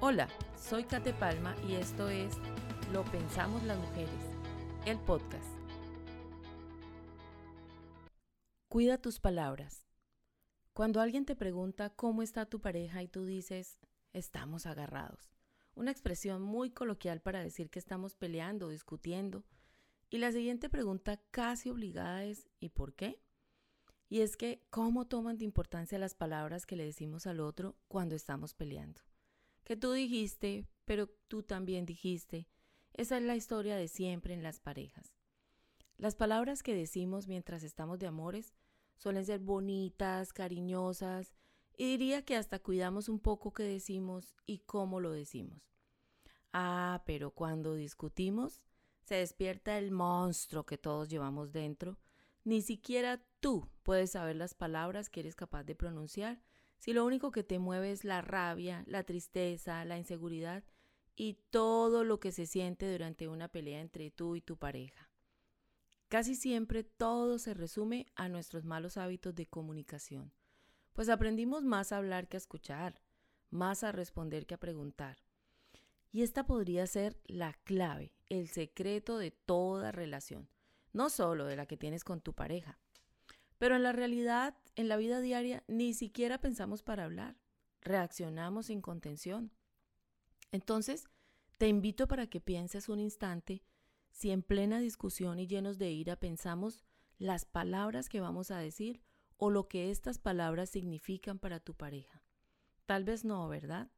Hola, soy Kate Palma y esto es Lo Pensamos las Mujeres, el podcast. Cuida tus palabras. Cuando alguien te pregunta cómo está tu pareja y tú dices, estamos agarrados. Una expresión muy coloquial para decir que estamos peleando, discutiendo. Y la siguiente pregunta casi obligada es, ¿y por qué? Y es que, ¿cómo toman de importancia las palabras que le decimos al otro cuando estamos peleando? Que tú dijiste, pero tú también dijiste. Esa es la historia de siempre en las parejas. Las palabras que decimos mientras estamos de amores suelen ser bonitas, cariñosas, y diría que hasta cuidamos un poco qué decimos y cómo lo decimos. Ah, pero cuando discutimos, se despierta el monstruo que todos llevamos dentro. Ni siquiera tú puedes saber las palabras que eres capaz de pronunciar si lo único que te mueve es la rabia, la tristeza, la inseguridad y todo lo que se siente durante una pelea entre tú y tu pareja. Casi siempre todo se resume a nuestros malos hábitos de comunicación, pues aprendimos más a hablar que a escuchar, más a responder que a preguntar. Y esta podría ser la clave, el secreto de toda relación, no solo de la que tienes con tu pareja. Pero en la realidad, en la vida diaria, ni siquiera pensamos para hablar, reaccionamos sin contención. Entonces, te invito para que pienses un instante si en plena discusión y llenos de ira pensamos las palabras que vamos a decir o lo que estas palabras significan para tu pareja. Tal vez no, ¿verdad?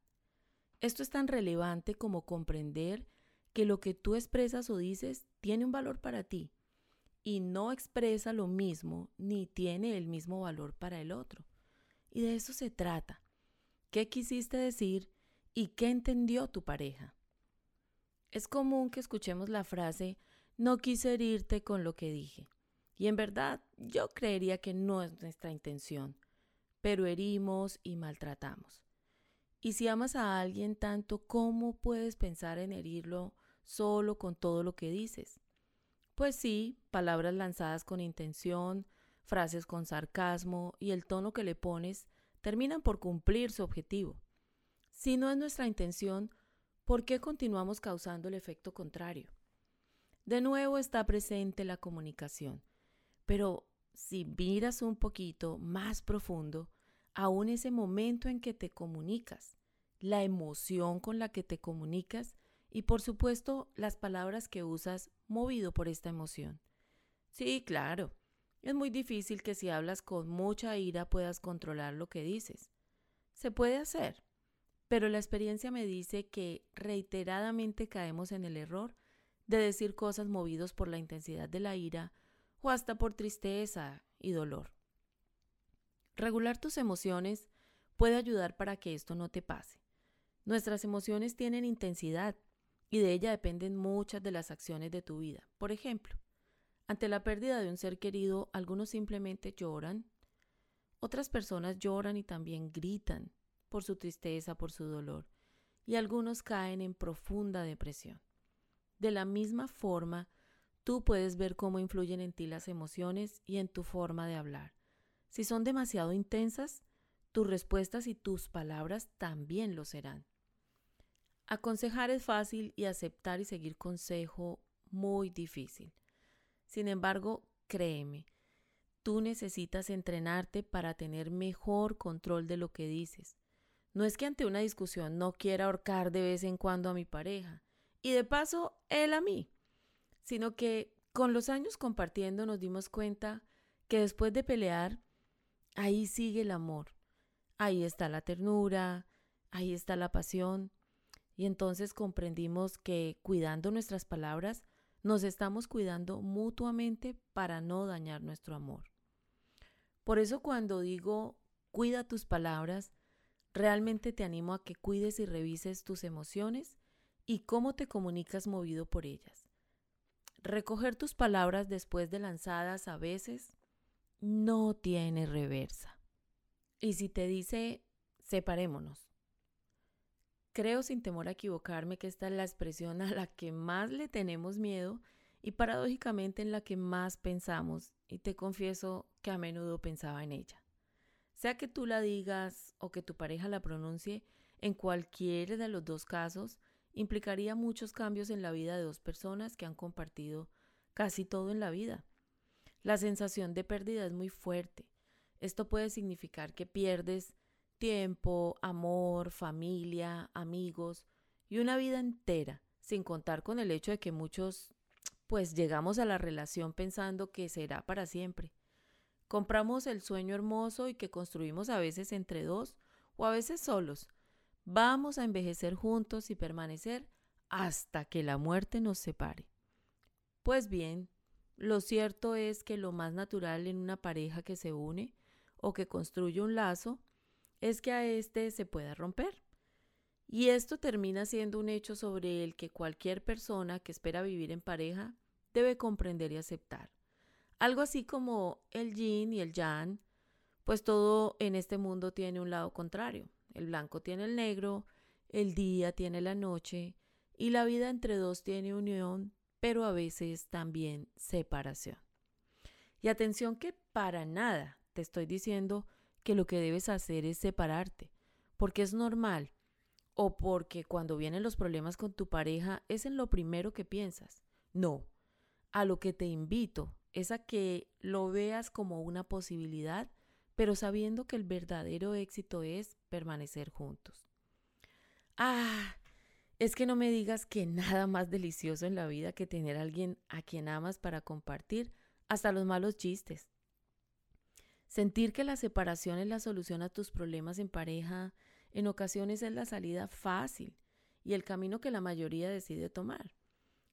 Esto es tan relevante como comprender que lo que tú expresas o dices tiene un valor para ti y no expresa lo mismo ni tiene el mismo valor para el otro. Y de eso se trata. ¿Qué quisiste decir y qué entendió tu pareja? Es común que escuchemos la frase no quise herirte con lo que dije. Y en verdad yo creería que no es nuestra intención, pero herimos y maltratamos. Y si amas a alguien tanto, ¿cómo puedes pensar en herirlo solo con todo lo que dices? Pues sí, palabras lanzadas con intención, frases con sarcasmo y el tono que le pones terminan por cumplir su objetivo. Si no es nuestra intención, ¿por qué continuamos causando el efecto contrario? De nuevo está presente la comunicación, pero si miras un poquito más profundo, aún ese momento en que te comunicas, la emoción con la que te comunicas y por supuesto las palabras que usas movido por esta emoción. Sí, claro, es muy difícil que si hablas con mucha ira puedas controlar lo que dices. Se puede hacer, pero la experiencia me dice que reiteradamente caemos en el error de decir cosas movidos por la intensidad de la ira o hasta por tristeza y dolor. Regular tus emociones puede ayudar para que esto no te pase. Nuestras emociones tienen intensidad y de ella dependen muchas de las acciones de tu vida. Por ejemplo, ante la pérdida de un ser querido, algunos simplemente lloran, otras personas lloran y también gritan, por su tristeza, por su dolor, y algunos caen en profunda depresión. De la misma forma, tú puedes ver cómo influyen en ti las emociones y en tu forma de hablar. Si son demasiado intensas, tus respuestas y tus palabras también lo serán. Aconsejar es fácil y aceptar y seguir consejo muy difícil. Sin embargo, créeme, tú necesitas entrenarte para tener mejor control de lo que dices. No es que ante una discusión no quiera ahorcar de vez en cuando a mi pareja, y de paso él a mí, sino que con los años compartiendo nos dimos cuenta que después de pelear, ahí sigue el amor, ahí está la ternura, ahí está la pasión, y entonces comprendimos que cuidando nuestras palabras, nos estamos cuidando mutuamente para no dañar nuestro amor. Por eso cuando digo cuida tus palabras, Realmente te animo a que cuides y revises tus emociones y cómo te comunicas movido por ellas. Recoger tus palabras después de lanzadas a veces no tiene reversa. Y si te dice, separémonos. Creo sin temor a equivocarme que esta es la expresión a la que más le tenemos miedo y paradójicamente en la que más pensamos, y te confieso que a menudo pensaba en ella. Sea que tú la digas o que tu pareja la pronuncie, En cualquiera de los dos casos, implicaría muchos cambios en la vida de dos personas que han compartido casi todo en la vida. La sensación de pérdida es muy fuerte. Esto puede significar que pierdes tiempo, amor, familia, amigos y una vida entera, sin contar con el hecho de que muchos pues llegamos a la relación pensando que será para siempre. Compramos el sueño hermoso y que construimos a veces entre dos o a veces solos. Vamos a envejecer juntos y permanecer hasta que la muerte nos separe. Pues bien, lo cierto es que lo más natural en una pareja que se une o que construye un lazo es que a éste se pueda romper. Y esto termina siendo un hecho sobre el que cualquier persona que espera vivir en pareja debe comprender y aceptar. Algo así como el yin y el yang, pues todo en este mundo tiene un lado contrario. El blanco tiene el negro, el día tiene la noche y la vida entre dos tiene unión, pero a veces también separación. Y atención que para nada te estoy diciendo que lo que debes hacer es separarte, porque es normal o porque cuando vienen los problemas con tu pareja es en lo primero que piensas. No, a lo que te invito es a que lo veas como una posibilidad, pero sabiendo que el verdadero éxito es permanecer juntos. Ah, es que no me digas que nada más delicioso en la vida que tener a alguien a quien amas para compartir hasta los malos chistes. Sentir que la separación es la solución a tus problemas en pareja en ocasiones es la salida fácil y el camino que la mayoría decide tomar.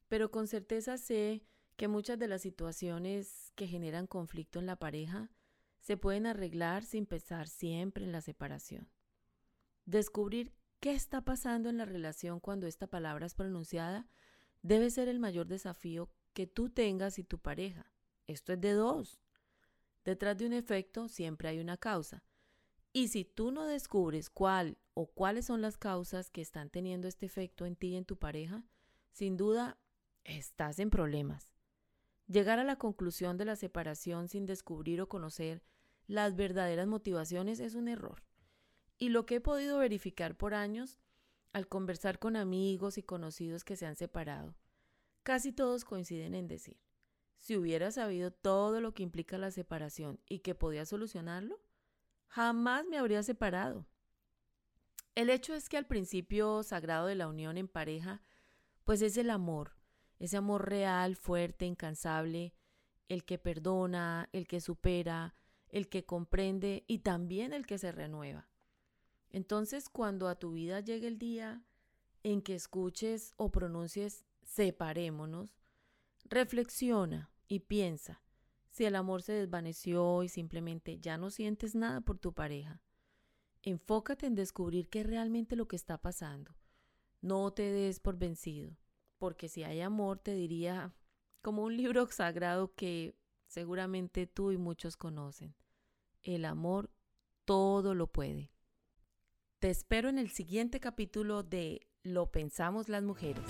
Pero con certeza sé que muchas de las situaciones que generan conflicto en la pareja se pueden arreglar sin pensar siempre en la separación. Descubrir qué está pasando en la relación cuando esta palabra es pronunciada debe ser el mayor desafío que tú tengas y tu pareja. Esto es de dos. Detrás de un efecto siempre hay una causa. Y si tú no descubres cuál o cuáles son las causas que están teniendo este efecto en ti y en tu pareja, sin duda estás en problemas. Llegar a la conclusión de la separación sin descubrir o conocer las verdaderas motivaciones es un error. Y lo que he podido verificar por años, al conversar con amigos y conocidos que se han separado, casi todos coinciden en decir, si hubiera sabido todo lo que implica la separación y que podía solucionarlo, jamás me habría separado. El hecho es que al principio sagrado de la unión en pareja, pues es el amor, ese amor real, fuerte, incansable, el que perdona, el que supera, el que comprende y también el que se renueva. Entonces, cuando a tu vida llegue el día en que escuches o pronuncies separémonos, reflexiona y piensa si el amor se desvaneció y simplemente ya no sientes nada por tu pareja. Enfócate en descubrir qué es realmente lo que está pasando. No te des por vencido porque si hay amor, te diría como un libro sagrado que seguramente tú y muchos conocen. El amor todo lo puede. Te espero en el siguiente capítulo de Lo pensamos las mujeres.